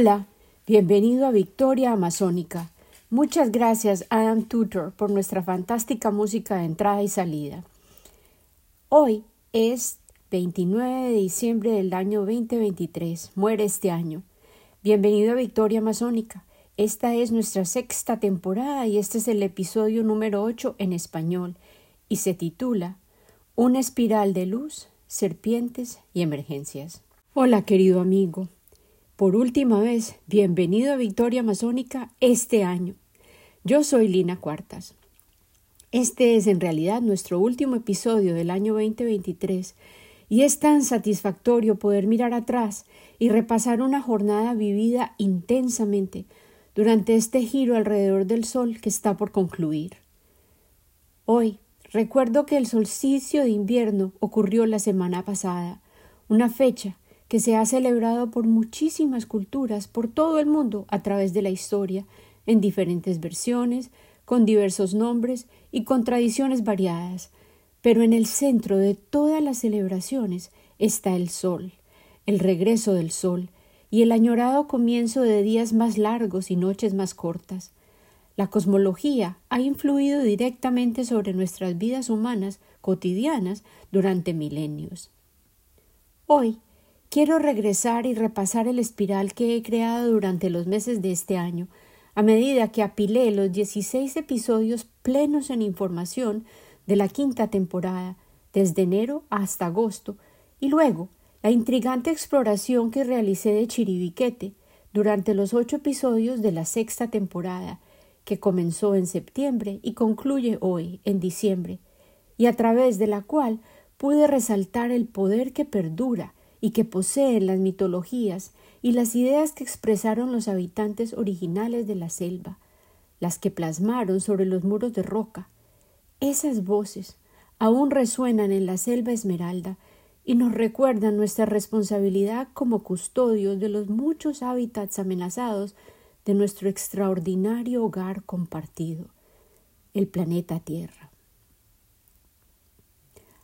Hola, bienvenido a Victoria Amazónica. Muchas gracias Adam Tutor por nuestra fantástica música de entrada y salida. Hoy es 29 de diciembre del año 2023. Muere este año. Bienvenido a Victoria Amazónica. Esta es nuestra sexta temporada y este es el episodio número 8 en español y se titula Una espiral de luz, serpientes y emergencias. Hola querido amigo. Por última vez, bienvenido a Victoria Amazónica este año. Yo soy Lina Cuartas. Este es en realidad nuestro último episodio del año 2023 y es tan satisfactorio poder mirar atrás y repasar una jornada vivida intensamente durante este giro alrededor del Sol que está por concluir. Hoy recuerdo que el solsticio de invierno ocurrió la semana pasada, una fecha que se ha celebrado por muchísimas culturas por todo el mundo a través de la historia, en diferentes versiones, con diversos nombres y con tradiciones variadas, pero en el centro de todas las celebraciones está el sol, el regreso del sol y el añorado comienzo de días más largos y noches más cortas. La cosmología ha influido directamente sobre nuestras vidas humanas cotidianas durante milenios. Hoy Quiero regresar y repasar el espiral que he creado durante los meses de este año, a medida que apilé los 16 episodios plenos en información de la quinta temporada, desde enero hasta agosto, y luego la intrigante exploración que realicé de Chiribiquete durante los ocho episodios de la sexta temporada, que comenzó en septiembre y concluye hoy, en diciembre, y a través de la cual pude resaltar el poder que perdura y que poseen las mitologías y las ideas que expresaron los habitantes originales de la selva, las que plasmaron sobre los muros de roca. Esas voces aún resuenan en la selva esmeralda y nos recuerdan nuestra responsabilidad como custodios de los muchos hábitats amenazados de nuestro extraordinario hogar compartido, el planeta Tierra.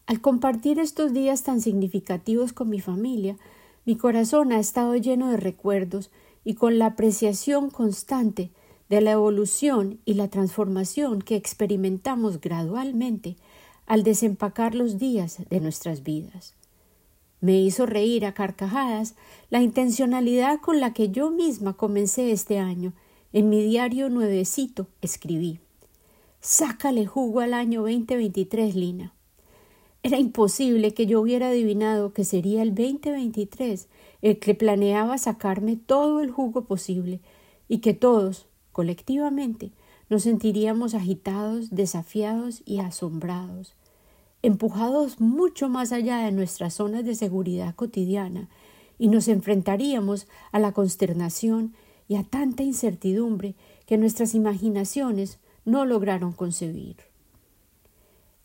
Al compartir estos días tan significativos con mi familia, mi corazón ha estado lleno de recuerdos y con la apreciación constante de la evolución y la transformación que experimentamos gradualmente al desempacar los días de nuestras vidas. Me hizo reír a carcajadas la intencionalidad con la que yo misma comencé este año. En mi diario nuevecito escribí Sácale jugo al año 2023, Lina. Era imposible que yo hubiera adivinado que sería el 2023 el que planeaba sacarme todo el jugo posible y que todos, colectivamente, nos sentiríamos agitados, desafiados y asombrados, empujados mucho más allá de nuestras zonas de seguridad cotidiana, y nos enfrentaríamos a la consternación y a tanta incertidumbre que nuestras imaginaciones no lograron concebir.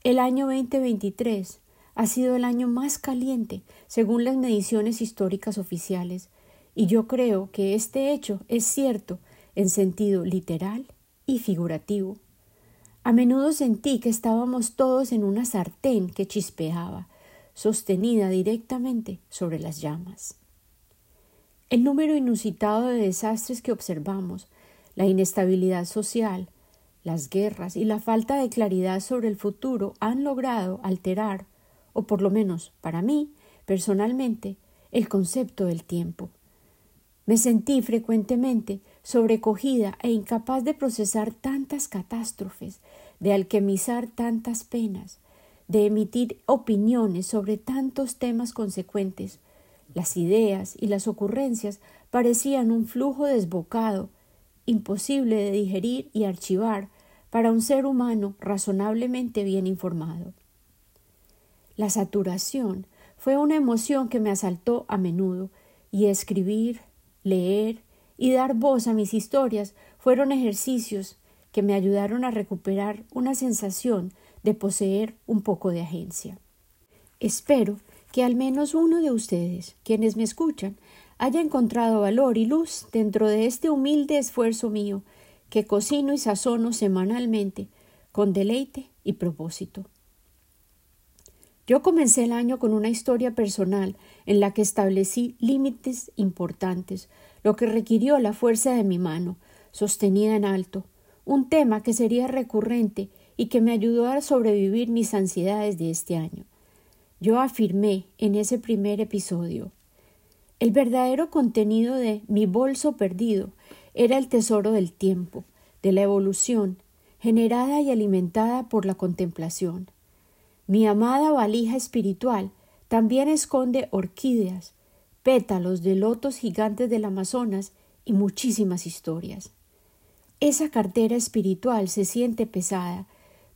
El año 2023 ha sido el año más caliente según las mediciones históricas oficiales, y yo creo que este hecho es cierto en sentido literal y figurativo. A menudo sentí que estábamos todos en una sartén que chispeaba, sostenida directamente sobre las llamas. El número inusitado de desastres que observamos, la inestabilidad social, las guerras y la falta de claridad sobre el futuro han logrado alterar, o por lo menos para mí, personalmente, el concepto del tiempo. Me sentí frecuentemente sobrecogida e incapaz de procesar tantas catástrofes, de alquimizar tantas penas, de emitir opiniones sobre tantos temas consecuentes. Las ideas y las ocurrencias parecían un flujo desbocado imposible de digerir y archivar para un ser humano razonablemente bien informado. La saturación fue una emoción que me asaltó a menudo, y escribir, leer y dar voz a mis historias fueron ejercicios que me ayudaron a recuperar una sensación de poseer un poco de agencia. Espero que al menos uno de ustedes, quienes me escuchan, haya encontrado valor y luz dentro de este humilde esfuerzo mío que cocino y sazono semanalmente con deleite y propósito. Yo comencé el año con una historia personal en la que establecí límites importantes, lo que requirió la fuerza de mi mano, sostenida en alto, un tema que sería recurrente y que me ayudó a sobrevivir mis ansiedades de este año. Yo afirmé en ese primer episodio el verdadero contenido de mi bolso perdido era el tesoro del tiempo, de la evolución, generada y alimentada por la contemplación. Mi amada valija espiritual también esconde orquídeas, pétalos de lotos gigantes del Amazonas y muchísimas historias. Esa cartera espiritual se siente pesada,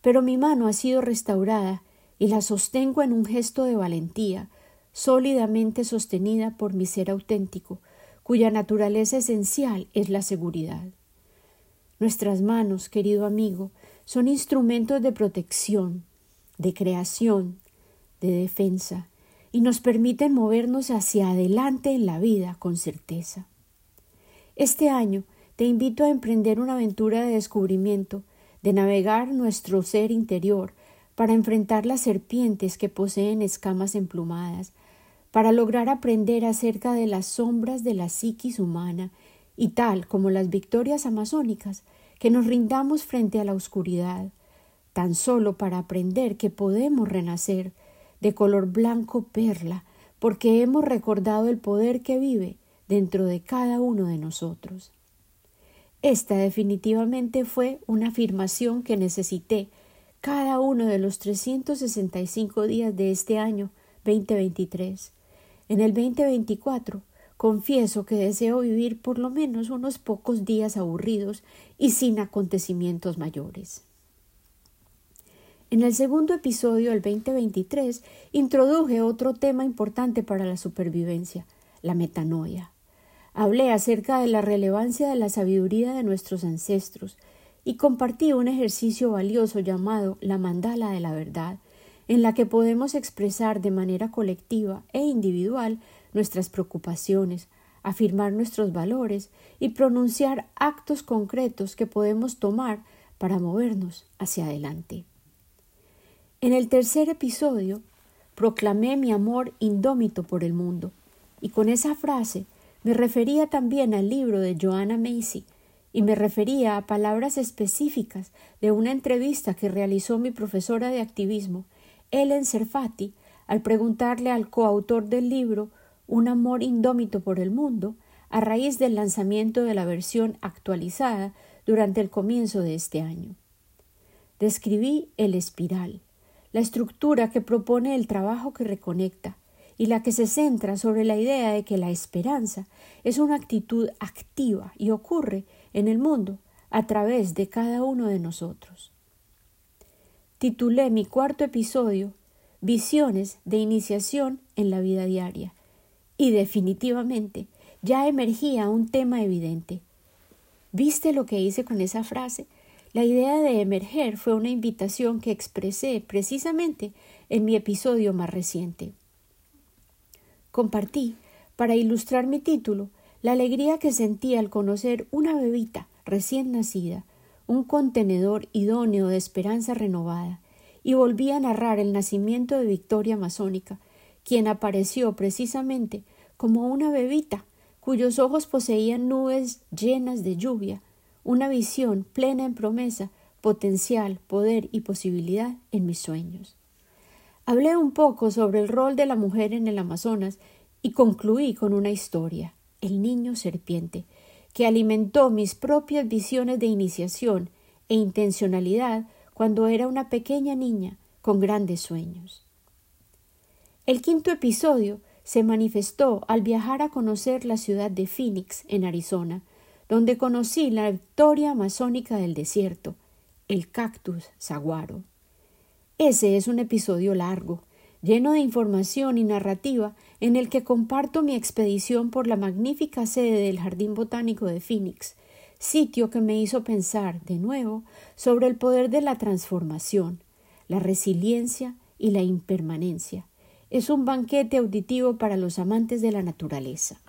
pero mi mano ha sido restaurada y la sostengo en un gesto de valentía, sólidamente sostenida por mi ser auténtico, cuya naturaleza esencial es la seguridad. Nuestras manos, querido amigo, son instrumentos de protección, de creación, de defensa, y nos permiten movernos hacia adelante en la vida con certeza. Este año te invito a emprender una aventura de descubrimiento, de navegar nuestro ser interior para enfrentar las serpientes que poseen escamas emplumadas, para lograr aprender acerca de las sombras de la psiquis humana y tal como las victorias amazónicas, que nos rindamos frente a la oscuridad, tan solo para aprender que podemos renacer de color blanco perla, porque hemos recordado el poder que vive dentro de cada uno de nosotros. Esta definitivamente fue una afirmación que necesité cada uno de los 365 días de este año 2023. En el 2024 confieso que deseo vivir por lo menos unos pocos días aburridos y sin acontecimientos mayores. En el segundo episodio del 2023 introduje otro tema importante para la supervivencia, la metanoia. Hablé acerca de la relevancia de la sabiduría de nuestros ancestros y compartí un ejercicio valioso llamado la mandala de la verdad, en la que podemos expresar de manera colectiva e individual nuestras preocupaciones, afirmar nuestros valores y pronunciar actos concretos que podemos tomar para movernos hacia adelante. En el tercer episodio proclamé mi amor indómito por el mundo, y con esa frase me refería también al libro de Joanna Macy, y me refería a palabras específicas de una entrevista que realizó mi profesora de activismo, Ellen Serfati, al preguntarle al coautor del libro Un amor indómito por el mundo, a raíz del lanzamiento de la versión actualizada durante el comienzo de este año. Describí el espiral, la estructura que propone el trabajo que reconecta y la que se centra sobre la idea de que la esperanza es una actitud activa y ocurre en el mundo a través de cada uno de nosotros. Titulé mi cuarto episodio Visiones de iniciación en la vida diaria y definitivamente ya emergía un tema evidente. ¿Viste lo que hice con esa frase? La idea de emerger fue una invitación que expresé precisamente en mi episodio más reciente. Compartí, para ilustrar mi título, la alegría que sentí al conocer una bebita recién nacida, un contenedor idóneo de esperanza renovada, y volví a narrar el nacimiento de Victoria Masónica, quien apareció precisamente como una bebita cuyos ojos poseían nubes llenas de lluvia una visión plena en promesa, potencial, poder y posibilidad en mis sueños. Hablé un poco sobre el rol de la mujer en el Amazonas y concluí con una historia, el niño serpiente, que alimentó mis propias visiones de iniciación e intencionalidad cuando era una pequeña niña con grandes sueños. El quinto episodio se manifestó al viajar a conocer la ciudad de Phoenix, en Arizona, donde conocí la victoria amazónica del desierto, el cactus saguaro. Ese es un episodio largo, lleno de información y narrativa, en el que comparto mi expedición por la magnífica sede del Jardín Botánico de Phoenix, sitio que me hizo pensar, de nuevo, sobre el poder de la transformación, la resiliencia y la impermanencia. Es un banquete auditivo para los amantes de la naturaleza.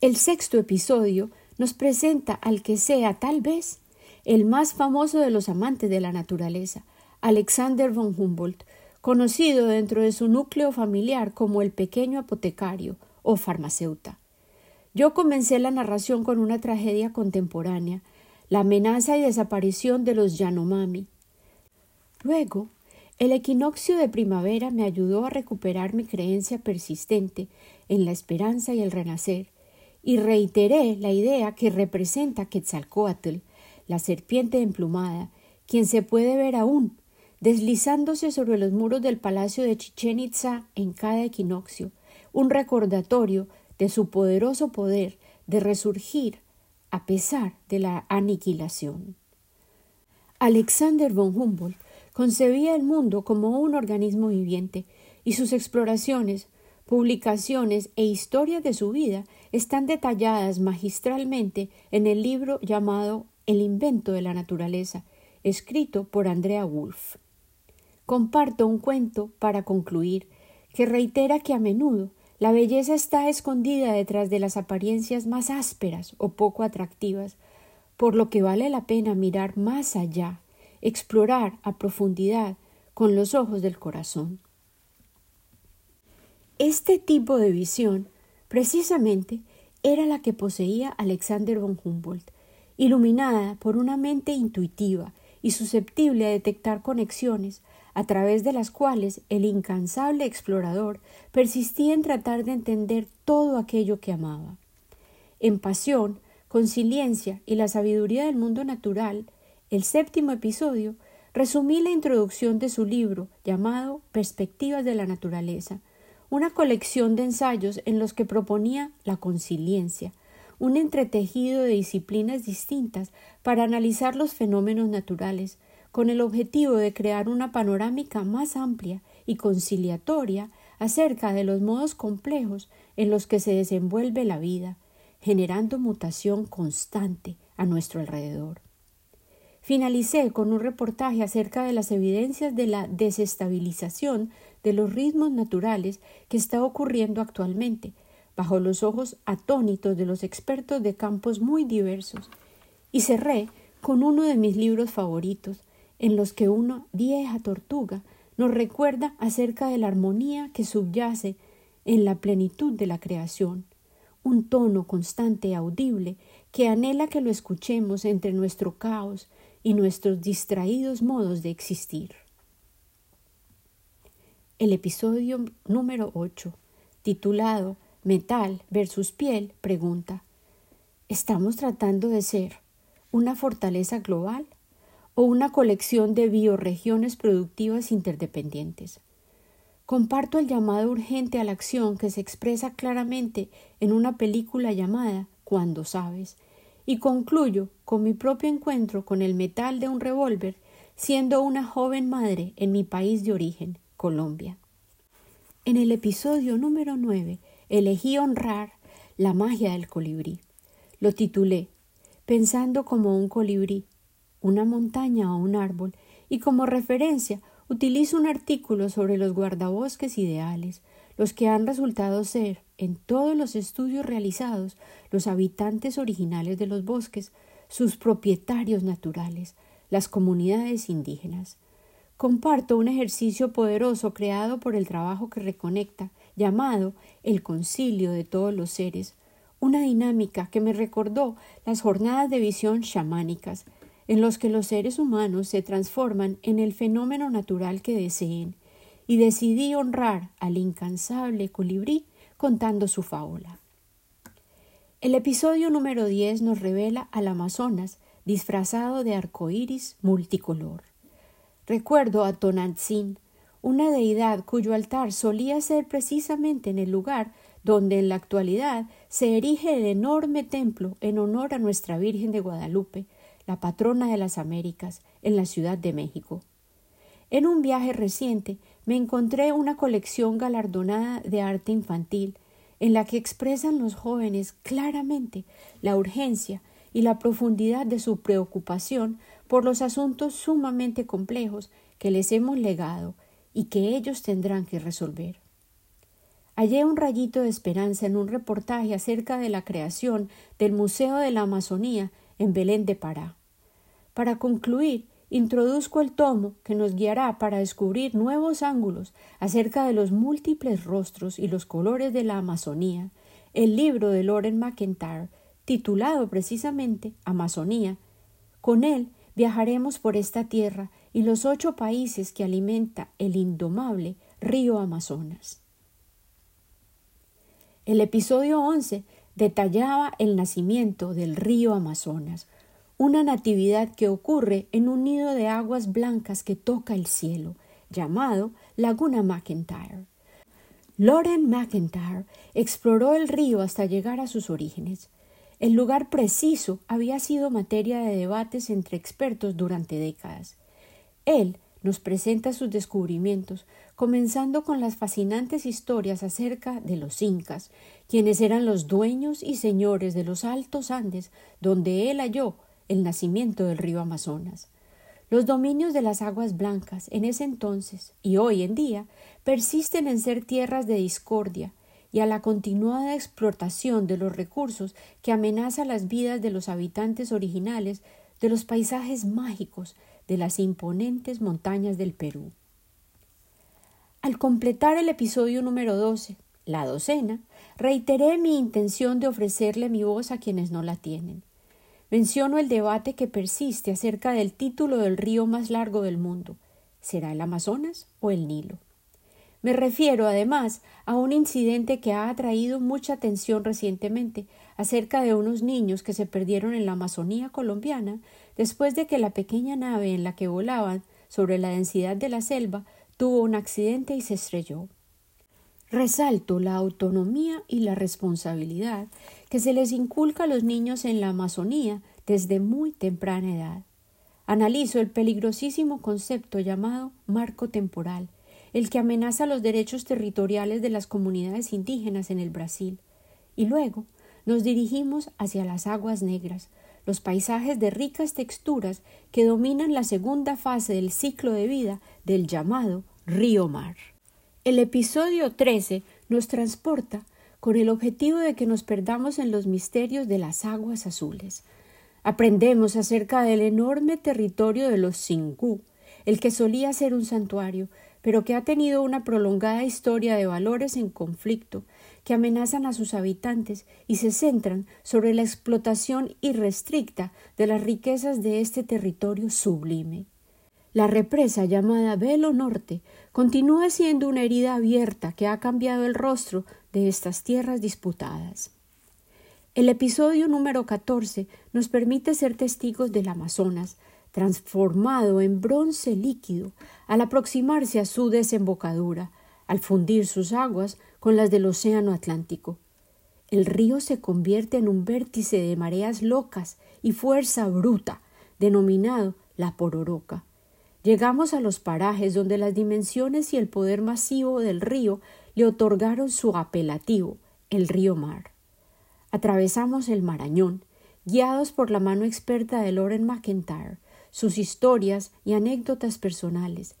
El sexto episodio nos presenta al que sea tal vez el más famoso de los amantes de la naturaleza, Alexander von Humboldt, conocido dentro de su núcleo familiar como el pequeño apotecario o farmacéuta. Yo comencé la narración con una tragedia contemporánea, la amenaza y desaparición de los Yanomami. Luego, el equinoccio de primavera me ayudó a recuperar mi creencia persistente en la esperanza y el renacer, y reiteré la idea que representa Quetzalcoatl, la serpiente emplumada, quien se puede ver aún deslizándose sobre los muros del palacio de Chichen Itza en cada equinoccio, un recordatorio de su poderoso poder de resurgir a pesar de la aniquilación. Alexander von Humboldt concebía el mundo como un organismo viviente, y sus exploraciones, publicaciones e historias de su vida están detalladas magistralmente en el libro llamado El invento de la naturaleza, escrito por Andrea Wolff. Comparto un cuento para concluir que reitera que a menudo la belleza está escondida detrás de las apariencias más ásperas o poco atractivas, por lo que vale la pena mirar más allá explorar a profundidad con los ojos del corazón. Este tipo de visión, precisamente, era la que poseía Alexander von Humboldt, iluminada por una mente intuitiva y susceptible a detectar conexiones a través de las cuales el incansable explorador persistía en tratar de entender todo aquello que amaba. En pasión, conciliencia y la sabiduría del mundo natural, el séptimo episodio, resumí la introducción de su libro llamado Perspectivas de la Naturaleza, una colección de ensayos en los que proponía la conciliencia, un entretejido de disciplinas distintas para analizar los fenómenos naturales, con el objetivo de crear una panorámica más amplia y conciliatoria acerca de los modos complejos en los que se desenvuelve la vida, generando mutación constante a nuestro alrededor. Finalicé con un reportaje acerca de las evidencias de la desestabilización de los ritmos naturales que está ocurriendo actualmente, bajo los ojos atónitos de los expertos de campos muy diversos, y cerré con uno de mis libros favoritos, en los que una vieja tortuga nos recuerda acerca de la armonía que subyace en la plenitud de la creación, un tono constante y audible que anhela que lo escuchemos entre nuestro caos y nuestros distraídos modos de existir. El episodio número 8, titulado Metal versus piel, pregunta ¿Estamos tratando de ser una fortaleza global o una colección de bioregiones productivas interdependientes? Comparto el llamado urgente a la acción que se expresa claramente en una película llamada Cuando sabes, y concluyo con mi propio encuentro con el metal de un revólver siendo una joven madre en mi país de origen, Colombia. En el episodio número 9 elegí honrar la magia del colibrí. Lo titulé Pensando como un colibrí, una montaña o un árbol, y como referencia utilizo un artículo sobre los guardabosques ideales, los que han resultado ser, en todos los estudios realizados, los habitantes originales de los bosques, sus propietarios naturales, las comunidades indígenas. Comparto un ejercicio poderoso creado por el trabajo que reconecta, llamado el concilio de todos los seres, una dinámica que me recordó las jornadas de visión chamánicas, en los que los seres humanos se transforman en el fenómeno natural que deseen, y decidí honrar al incansable colibrí contando su fábula. El episodio número 10 nos revela al Amazonas disfrazado de arcoíris multicolor. Recuerdo a Tonantzin, una deidad cuyo altar solía ser precisamente en el lugar donde en la actualidad se erige el enorme templo en honor a nuestra Virgen de Guadalupe, la patrona de las Américas, en la Ciudad de México. En un viaje reciente me encontré una colección galardonada de arte infantil en la que expresan los jóvenes claramente la urgencia y la profundidad de su preocupación por los asuntos sumamente complejos que les hemos legado y que ellos tendrán que resolver. Hallé un rayito de esperanza en un reportaje acerca de la creación del Museo de la Amazonía en Belén de Pará. Para concluir, introduzco el tomo que nos guiará para descubrir nuevos ángulos acerca de los múltiples rostros y los colores de la Amazonía, el libro de Loren McIntyre, titulado precisamente Amazonía. Con él viajaremos por esta tierra y los ocho países que alimenta el indomable río Amazonas. El episodio 11 detallaba el nacimiento del río Amazonas, una natividad que ocurre en un nido de aguas blancas que toca el cielo, llamado Laguna McIntyre. Loren McIntyre exploró el río hasta llegar a sus orígenes. El lugar preciso había sido materia de debates entre expertos durante décadas. Él nos presenta sus descubrimientos, comenzando con las fascinantes historias acerca de los incas, quienes eran los dueños y señores de los altos Andes, donde él halló el nacimiento del río Amazonas. Los dominios de las aguas blancas en ese entonces y hoy en día persisten en ser tierras de discordia y a la continuada explotación de los recursos que amenaza las vidas de los habitantes originales de los paisajes mágicos de las imponentes montañas del Perú. Al completar el episodio número 12, la docena, reiteré mi intención de ofrecerle mi voz a quienes no la tienen. Menciono el debate que persiste acerca del título del río más largo del mundo. ¿Será el Amazonas o el Nilo? Me refiero, además, a un incidente que ha atraído mucha atención recientemente acerca de unos niños que se perdieron en la Amazonía colombiana después de que la pequeña nave en la que volaban sobre la densidad de la selva tuvo un accidente y se estrelló. Resalto la autonomía y la responsabilidad que se les inculca a los niños en la Amazonía desde muy temprana edad. Analizo el peligrosísimo concepto llamado marco temporal, el que amenaza los derechos territoriales de las comunidades indígenas en el Brasil. Y luego nos dirigimos hacia las aguas negras, los paisajes de ricas texturas que dominan la segunda fase del ciclo de vida del llamado río mar. El episodio 13 nos transporta con el objetivo de que nos perdamos en los misterios de las aguas azules. Aprendemos acerca del enorme territorio de los Singú, el que solía ser un santuario, pero que ha tenido una prolongada historia de valores en conflicto que amenazan a sus habitantes y se centran sobre la explotación irrestricta de las riquezas de este territorio sublime. La represa llamada Velo Norte continúa siendo una herida abierta que ha cambiado el rostro de estas tierras disputadas. El episodio número 14 nos permite ser testigos del Amazonas, transformado en bronce líquido al aproximarse a su desembocadura, al fundir sus aguas con las del Océano Atlántico. El río se convierte en un vértice de mareas locas y fuerza bruta, denominado la pororoca. Llegamos a los parajes donde las dimensiones y el poder masivo del río le otorgaron su apelativo, el río Mar. Atravesamos el Marañón, guiados por la mano experta de Loren McIntyre, sus historias y anécdotas personales,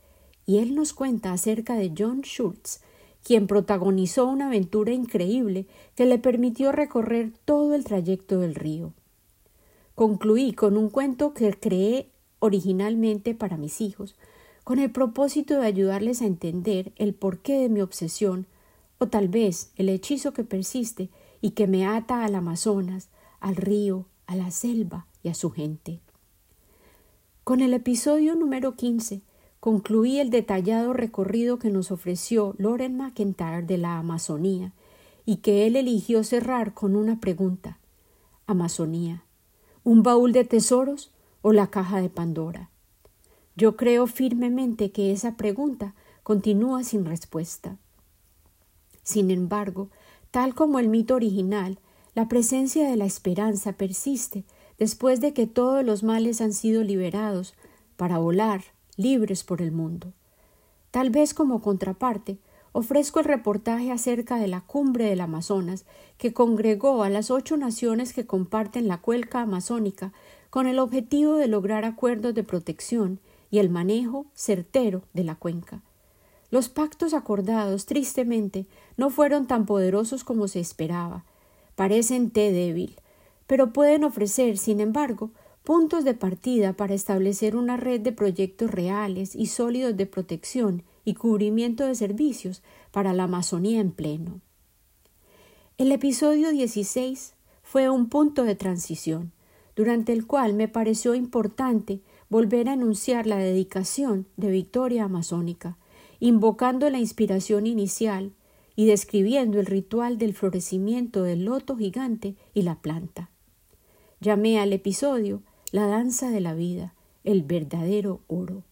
y él nos cuenta acerca de John Schultz, quien protagonizó una aventura increíble que le permitió recorrer todo el trayecto del río. Concluí con un cuento que creé originalmente para mis hijos, con el propósito de ayudarles a entender el porqué de mi obsesión, o tal vez el hechizo que persiste y que me ata al Amazonas, al río, a la selva y a su gente. Con el episodio número 15 concluí el detallado recorrido que nos ofreció Loren McIntyre de la Amazonía y que él eligió cerrar con una pregunta. Amazonía, ¿un baúl de tesoros o la caja de Pandora? Yo creo firmemente que esa pregunta continúa sin respuesta. Sin embargo, tal como el mito original, la presencia de la esperanza persiste después de que todos los males han sido liberados para volar libres por el mundo. Tal vez como contraparte, ofrezco el reportaje acerca de la cumbre del Amazonas que congregó a las ocho naciones que comparten la cuelca amazónica con el objetivo de lograr acuerdos de protección y el manejo certero de la cuenca. Los pactos acordados, tristemente, no fueron tan poderosos como se esperaba. Parecen té débil, pero pueden ofrecer, sin embargo, puntos de partida para establecer una red de proyectos reales y sólidos de protección y cubrimiento de servicios para la Amazonía en pleno. El episodio 16 fue un punto de transición, durante el cual me pareció importante volver a anunciar la dedicación de Victoria Amazónica, invocando la inspiración inicial y describiendo el ritual del florecimiento del loto gigante y la planta. Llamé al episodio La danza de la vida, el verdadero oro.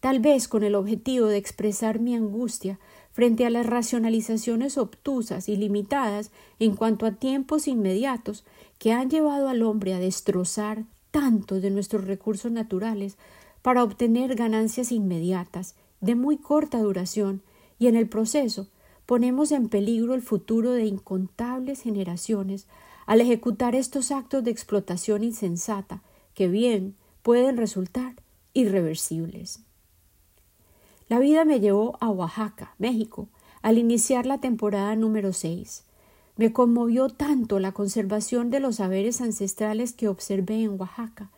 Tal vez con el objetivo de expresar mi angustia frente a las racionalizaciones obtusas y limitadas en cuanto a tiempos inmediatos que han llevado al hombre a destrozar tanto de nuestros recursos naturales para obtener ganancias inmediatas de muy corta duración y en el proceso ponemos en peligro el futuro de incontables generaciones al ejecutar estos actos de explotación insensata que bien pueden resultar irreversibles. La vida me llevó a Oaxaca, México, al iniciar la temporada número 6. Me conmovió tanto la conservación de los saberes ancestrales que observé en Oaxaca,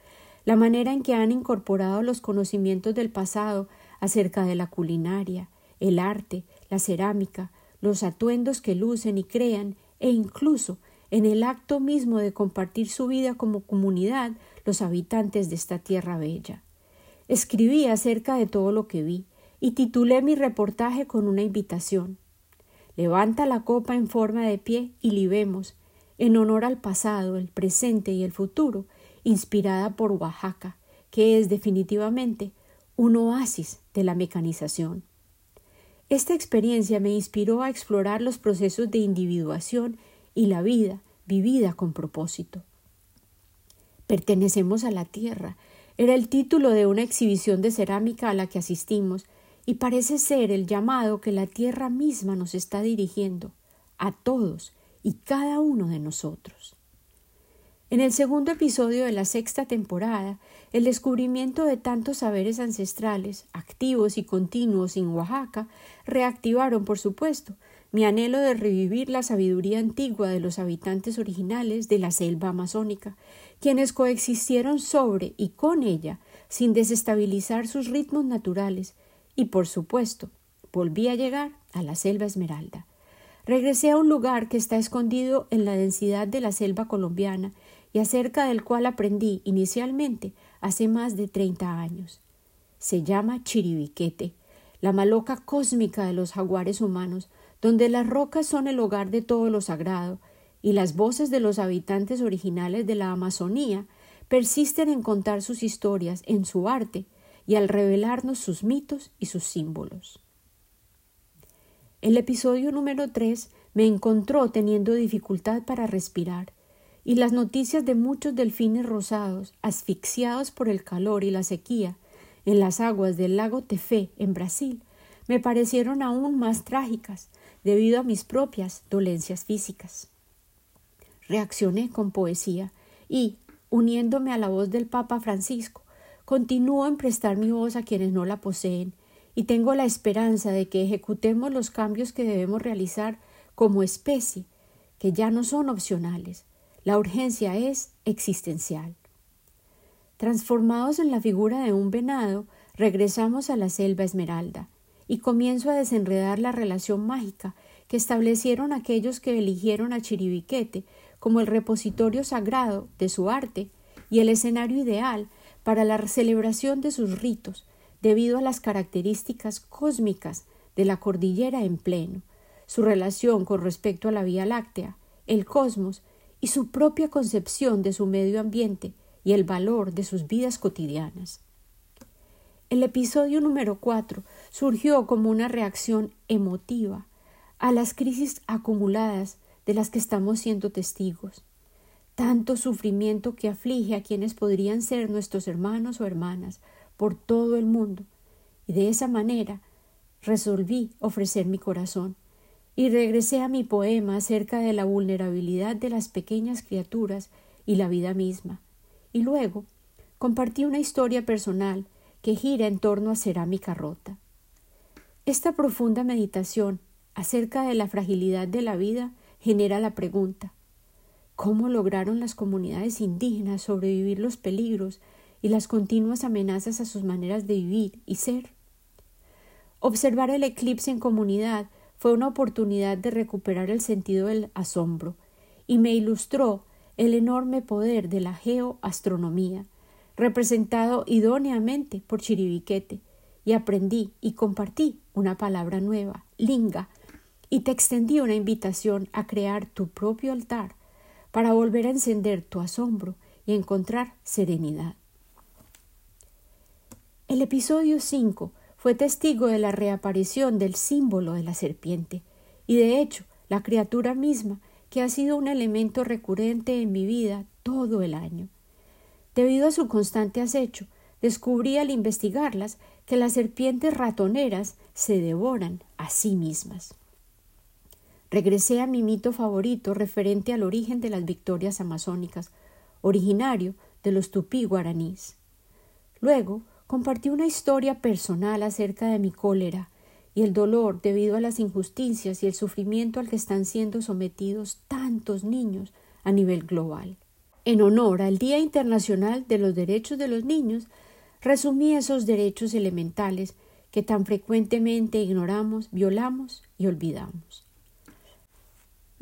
la manera en que han incorporado los conocimientos del pasado acerca de la culinaria, el arte, la cerámica, los atuendos que lucen y crean, e incluso en el acto mismo de compartir su vida como comunidad los habitantes de esta tierra bella. Escribí acerca de todo lo que vi, y titulé mi reportaje con una invitación. Levanta la copa en forma de pie y libemos, en honor al pasado, el presente y el futuro, inspirada por Oaxaca, que es definitivamente un oasis de la mecanización. Esta experiencia me inspiró a explorar los procesos de individuación y la vida vivida con propósito. Pertenecemos a la tierra era el título de una exhibición de cerámica a la que asistimos y parece ser el llamado que la tierra misma nos está dirigiendo a todos y cada uno de nosotros. En el segundo episodio de la sexta temporada, el descubrimiento de tantos saberes ancestrales, activos y continuos en Oaxaca, reactivaron, por supuesto, mi anhelo de revivir la sabiduría antigua de los habitantes originales de la selva amazónica, quienes coexistieron sobre y con ella sin desestabilizar sus ritmos naturales y por supuesto, volví a llegar a la selva esmeralda. Regresé a un lugar que está escondido en la densidad de la selva colombiana y acerca del cual aprendí inicialmente hace más de treinta años. Se llama Chiribiquete, la maloca cósmica de los jaguares humanos, donde las rocas son el hogar de todo lo sagrado, y las voces de los habitantes originales de la Amazonía persisten en contar sus historias en su arte y al revelarnos sus mitos y sus símbolos. El episodio número 3 me encontró teniendo dificultad para respirar, y las noticias de muchos delfines rosados, asfixiados por el calor y la sequía, en las aguas del lago Tefé, en Brasil, me parecieron aún más trágicas debido a mis propias dolencias físicas. Reaccioné con poesía y, uniéndome a la voz del Papa Francisco, Continúo en prestar mi voz a quienes no la poseen y tengo la esperanza de que ejecutemos los cambios que debemos realizar como especie, que ya no son opcionales. La urgencia es existencial. Transformados en la figura de un venado, regresamos a la selva esmeralda y comienzo a desenredar la relación mágica que establecieron aquellos que eligieron a Chiribiquete como el repositorio sagrado de su arte y el escenario ideal para la celebración de sus ritos, debido a las características cósmicas de la cordillera en pleno, su relación con respecto a la Vía Láctea, el cosmos y su propia concepción de su medio ambiente y el valor de sus vidas cotidianas. El episodio número cuatro surgió como una reacción emotiva a las crisis acumuladas de las que estamos siendo testigos tanto sufrimiento que aflige a quienes podrían ser nuestros hermanos o hermanas por todo el mundo, y de esa manera resolví ofrecer mi corazón, y regresé a mi poema acerca de la vulnerabilidad de las pequeñas criaturas y la vida misma, y luego compartí una historia personal que gira en torno a cerámica rota. Esta profunda meditación acerca de la fragilidad de la vida genera la pregunta ¿Cómo lograron las comunidades indígenas sobrevivir los peligros y las continuas amenazas a sus maneras de vivir y ser? Observar el eclipse en comunidad fue una oportunidad de recuperar el sentido del asombro y me ilustró el enorme poder de la geoastronomía, representado idóneamente por Chiribiquete, y aprendí y compartí una palabra nueva, linga, y te extendí una invitación a crear tu propio altar para volver a encender tu asombro y encontrar serenidad. El episodio 5 fue testigo de la reaparición del símbolo de la serpiente, y de hecho la criatura misma que ha sido un elemento recurrente en mi vida todo el año. Debido a su constante acecho, descubrí al investigarlas que las serpientes ratoneras se devoran a sí mismas. Regresé a mi mito favorito referente al origen de las victorias amazónicas, originario de los tupí guaraníes. Luego compartí una historia personal acerca de mi cólera y el dolor debido a las injusticias y el sufrimiento al que están siendo sometidos tantos niños a nivel global. En honor al Día Internacional de los Derechos de los Niños, resumí esos derechos elementales que tan frecuentemente ignoramos, violamos y olvidamos.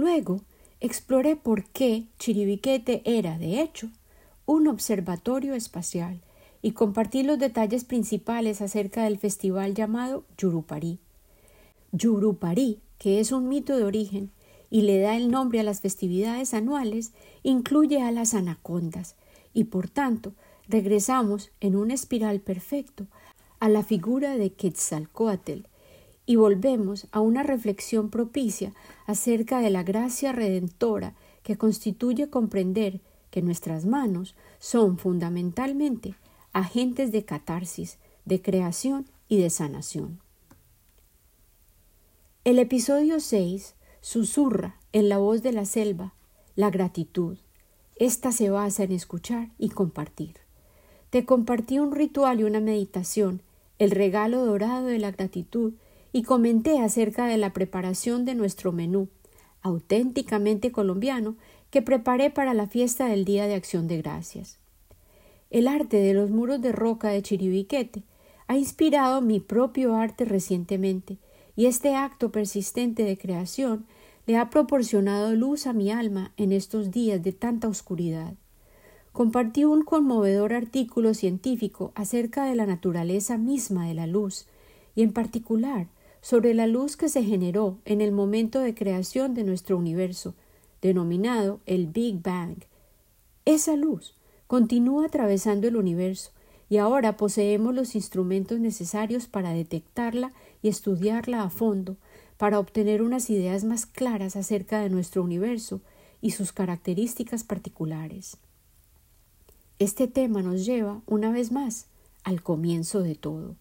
Luego exploré por qué Chiribiquete era, de hecho, un observatorio espacial y compartí los detalles principales acerca del festival llamado Yurupari. Yurupari, que es un mito de origen y le da el nombre a las festividades anuales, incluye a las anacondas y por tanto regresamos en un espiral perfecto a la figura de Quetzalcoatl y volvemos a una reflexión propicia acerca de la gracia redentora que constituye comprender que nuestras manos son fundamentalmente agentes de catarsis, de creación y de sanación. El episodio 6 susurra en la voz de la selva la gratitud. Esta se basa en escuchar y compartir. Te compartí un ritual y una meditación, el regalo dorado de la gratitud, y comenté acerca de la preparación de nuestro menú, auténticamente colombiano, que preparé para la fiesta del Día de Acción de Gracias. El arte de los muros de roca de Chiribiquete ha inspirado mi propio arte recientemente, y este acto persistente de creación le ha proporcionado luz a mi alma en estos días de tanta oscuridad. Compartí un conmovedor artículo científico acerca de la naturaleza misma de la luz, y en particular sobre la luz que se generó en el momento de creación de nuestro universo, denominado el Big Bang. Esa luz continúa atravesando el universo y ahora poseemos los instrumentos necesarios para detectarla y estudiarla a fondo, para obtener unas ideas más claras acerca de nuestro universo y sus características particulares. Este tema nos lleva, una vez más, al comienzo de todo.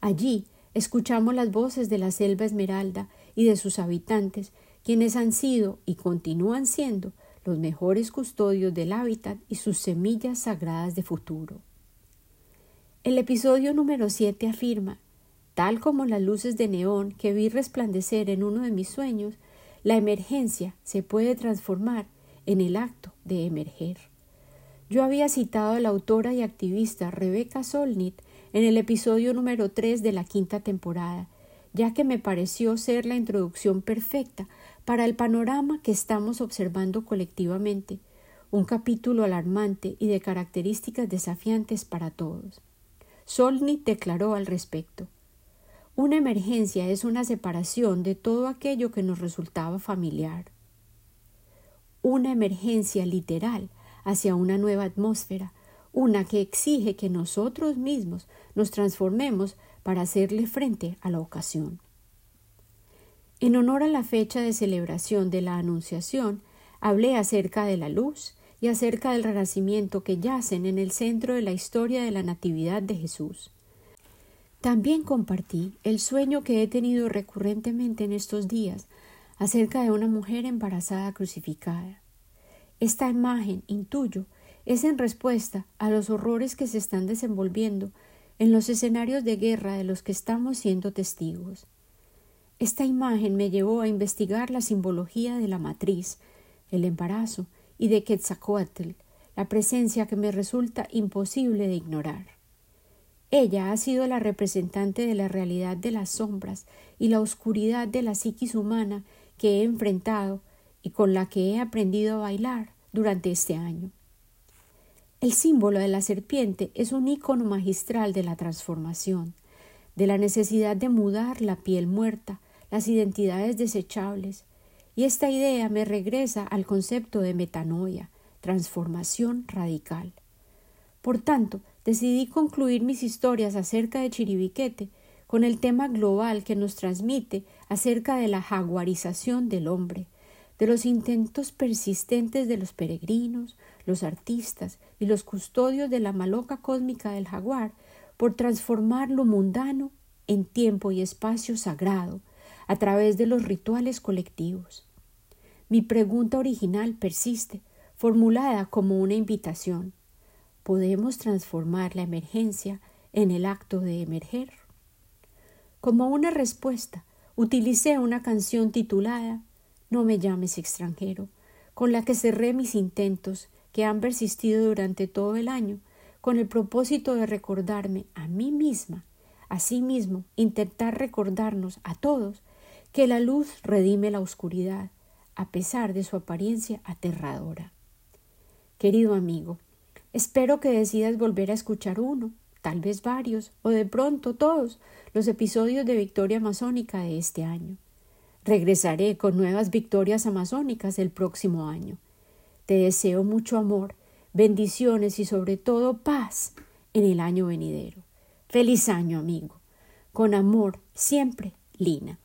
Allí escuchamos las voces de la selva esmeralda y de sus habitantes, quienes han sido y continúan siendo los mejores custodios del hábitat y sus semillas sagradas de futuro. El episodio número 7 afirma, tal como las luces de neón que vi resplandecer en uno de mis sueños, la emergencia se puede transformar en el acto de emerger. Yo había citado a la autora y activista Rebecca Solnit en el episodio número 3 de la quinta temporada, ya que me pareció ser la introducción perfecta para el panorama que estamos observando colectivamente, un capítulo alarmante y de características desafiantes para todos. Solnit declaró al respecto Una emergencia es una separación de todo aquello que nos resultaba familiar. Una emergencia literal hacia una nueva atmósfera, una que exige que nosotros mismos nos transformemos para hacerle frente a la ocasión. En honor a la fecha de celebración de la Anunciación, hablé acerca de la luz y acerca del renacimiento que yacen en el centro de la historia de la Natividad de Jesús. También compartí el sueño que he tenido recurrentemente en estos días acerca de una mujer embarazada crucificada. Esta imagen, intuyo, es en respuesta a los horrores que se están desenvolviendo en los escenarios de guerra de los que estamos siendo testigos. Esta imagen me llevó a investigar la simbología de la matriz, el embarazo y de Quetzalcoatl, la presencia que me resulta imposible de ignorar. Ella ha sido la representante de la realidad de las sombras y la oscuridad de la psiquis humana que he enfrentado y con la que he aprendido a bailar durante este año. El símbolo de la serpiente es un icono magistral de la transformación, de la necesidad de mudar la piel muerta, las identidades desechables, y esta idea me regresa al concepto de metanoia, transformación radical. Por tanto, decidí concluir mis historias acerca de Chiribiquete con el tema global que nos transmite acerca de la jaguarización del hombre, de los intentos persistentes de los peregrinos, los artistas y los custodios de la maloca cósmica del jaguar por transformar lo mundano en tiempo y espacio sagrado a través de los rituales colectivos. Mi pregunta original persiste, formulada como una invitación. ¿Podemos transformar la emergencia en el acto de emerger? Como una respuesta, utilicé una canción titulada No me llames extranjero, con la que cerré mis intentos que han persistido durante todo el año, con el propósito de recordarme a mí misma, a sí mismo, intentar recordarnos a todos que la luz redime la oscuridad, a pesar de su apariencia aterradora. Querido amigo, espero que decidas volver a escuchar uno, tal vez varios, o de pronto todos, los episodios de Victoria Amazónica de este año. Regresaré con nuevas victorias amazónicas el próximo año. Te deseo mucho amor, bendiciones y sobre todo paz en el año venidero. Feliz año, amigo. Con amor, siempre, Lina.